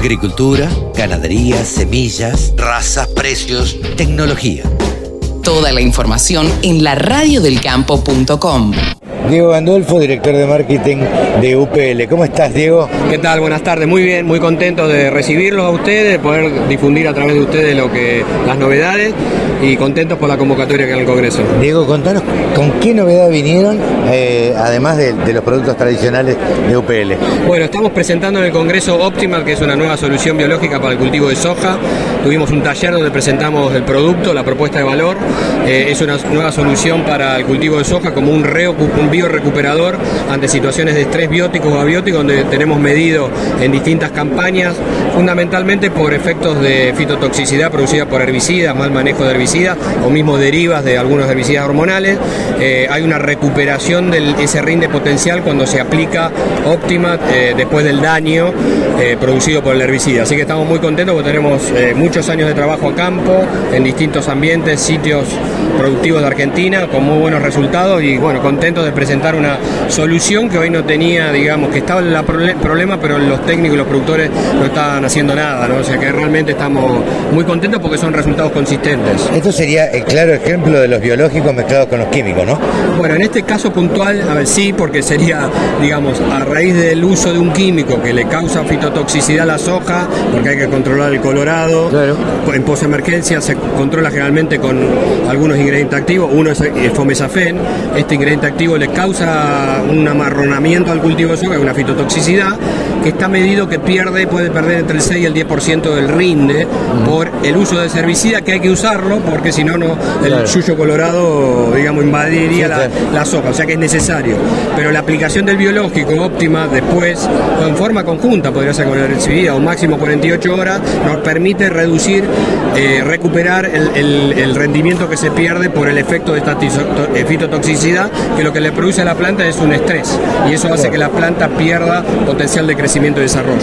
Agricultura, ganadería, semillas, razas, precios, tecnología. Toda la información en la radiodelcampo.com. Diego Gandolfo, director de marketing de UPL. ¿Cómo estás, Diego? ¿Qué tal? Buenas tardes. Muy bien, muy contento de recibirlos a ustedes, de poder difundir a través de ustedes lo que las novedades y contentos por la convocatoria que hay en el Congreso. Diego, contanos con qué novedad vinieron, eh, además de, de, los productos tradicionales de UPL. Bueno, estamos presentando en el Congreso Optimal, que es una nueva solución biológica para el cultivo de soja. Tuvimos un taller donde presentamos el producto, la propuesta de valor. Eh, es una nueva solución para el cultivo de soja como un, re, un biorecuperador ante situaciones de estrés biótico o abiótico, donde tenemos medido en distintas campañas, fundamentalmente por efectos de fitotoxicidad producida por herbicidas, mal manejo de herbicidas o mismo derivas de algunos herbicidas hormonales. Eh, hay una recuperación de ese rinde potencial cuando se aplica óptima eh, después del daño eh, producido por el herbicida. Así que estamos muy contentos porque tenemos muchos años de trabajo a campo, en distintos ambientes, sitios productivos de Argentina, con muy buenos resultados y bueno, contentos de presentar una solución que hoy no tenía, digamos, que estaba el problema, pero los técnicos y los productores no estaban haciendo nada, ¿no? O sea que realmente estamos muy contentos porque son resultados consistentes. Esto sería el claro ejemplo de los biológicos mezclados con los químicos, ¿no? Bueno, en este caso puntual, a ver, sí, porque sería, digamos, a raíz del uso de un químico que le causa fitotoxicidad a la soja, porque hay que controlar el colorado. Claro. En posemergencia se controla generalmente con algunos ingredientes activos. Uno es el fomesafen. Este ingrediente activo le causa un amarronamiento al cultivo de soja, una fitotoxicidad, que está medido que pierde, puede perder entre el 6 y el 10% del rinde por el uso de herbicida, que hay que usarlo, porque si no, no el Claro. yuyo colorado, digamos, invadiría Sí, la, claro. la soja, o sea que es necesario. Pero la aplicación del biológico óptima después, o en forma conjunta, podría ser con el herbicida, o máximo 48 horas, nos permite reducir, eh, recuperar el, el- el rendimiento que se pierde por el efecto de esta eh, fitotoxicidad, que lo que le produce a la planta es un estrés, y eso hace que la planta pierda potencial de crecimiento y desarrollo.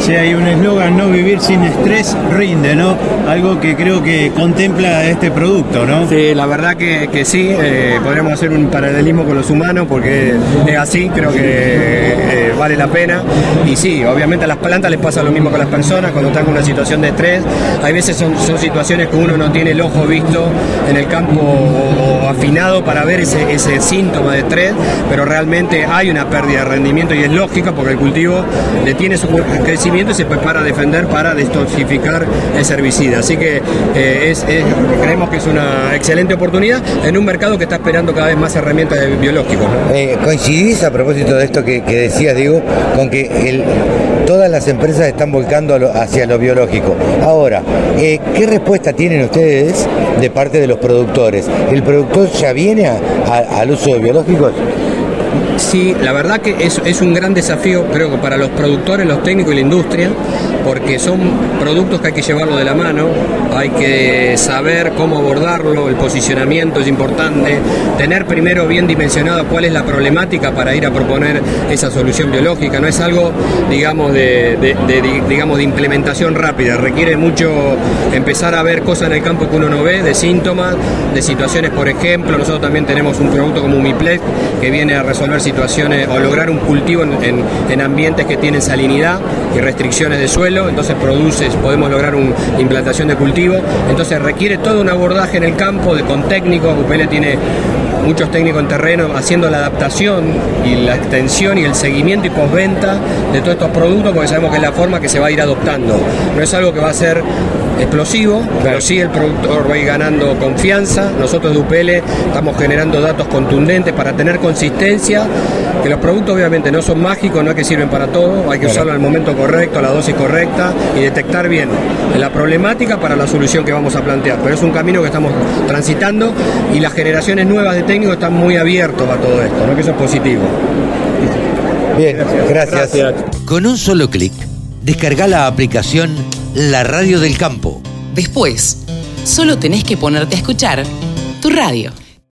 Sí, hay un eslogan, no vivir sin estrés rinde, ¿no? Algo que creo que contempla este producto, ¿no? Sí, la verdad que, que sí, eh, podríamos hacer un paralelismo con los humanos porque es así, creo que eh, vale la pena. Y sí, obviamente a las plantas les pasa lo mismo que a las personas cuando están en una situación de estrés. Hay veces son, son situaciones que uno no tiene el ojo visto en el campo o, o afinado para ver ese, ese síntoma de estrés, pero realmente hay una pérdida de rendimiento y es lógica porque el cultivo detiene su crecimiento y se prepara a defender para detoxificar ese herbicida. Así que eh, creemos que es una excelente oportunidad en un mercado que está esperando cada vez más herramientas. ¿no? Eh, ¿Coincidís a propósito de esto que, que decías, Diego, con que el- todas las empresas están volcando hacia lo biológico? Ahora, eh, ¿qué respuesta tienen ustedes de parte de los productores? ¿El productor ya viene al uso de biológicos? Sí, la verdad que es, es un gran desafío, creo que para los productores, los técnicos y la industria, porque son productos que hay que llevarlo de la mano, hay que saber cómo abordarlo, el posicionamiento es importante, tener primero bien dimensionado cuál es la problemática para ir a proponer esa solución biológica, no es algo, digamos, de, de- de- di- digamos, de implementación rápida, requiere mucho empezar a ver cosas en el campo que uno no ve, de síntomas, de situaciones, por ejemplo, nosotros también tenemos un producto como Umiplex que viene a resolver situaciones o lograr un cultivo en, en- en ambientes que tienen salinidad y restricciones de suelo, entonces produces, podemos lograr una implantación de cultivo, entonces requiere todo un abordaje en el campo de, con técnicos, UPL tiene muchos técnicos en terreno haciendo la adaptación y la extensión y el seguimiento y postventa de todos estos productos porque sabemos que es la forma que se va a ir adoptando. No es algo que va a ser explosivo, pero sí el productor va a ir ganando confianza. Nosotros de UPL estamos generando datos contundentes para tener consistencia, que los productos obviamente no son mágicos, no es que sirven para todo, hay que usarlo al momento correcto, a la dosis correcta y detectar bien la problemática para la solución que vamos a plantear. Pero es un camino que estamos transitando y las generaciones nuevas de técnicos están muy abiertos a todo esto, ¿no? que eso es positivo. Bien, gracias. Con un solo clic, descarga la aplicación La Radio del Campo. Después, solo tenés que ponerte a escuchar tu radio.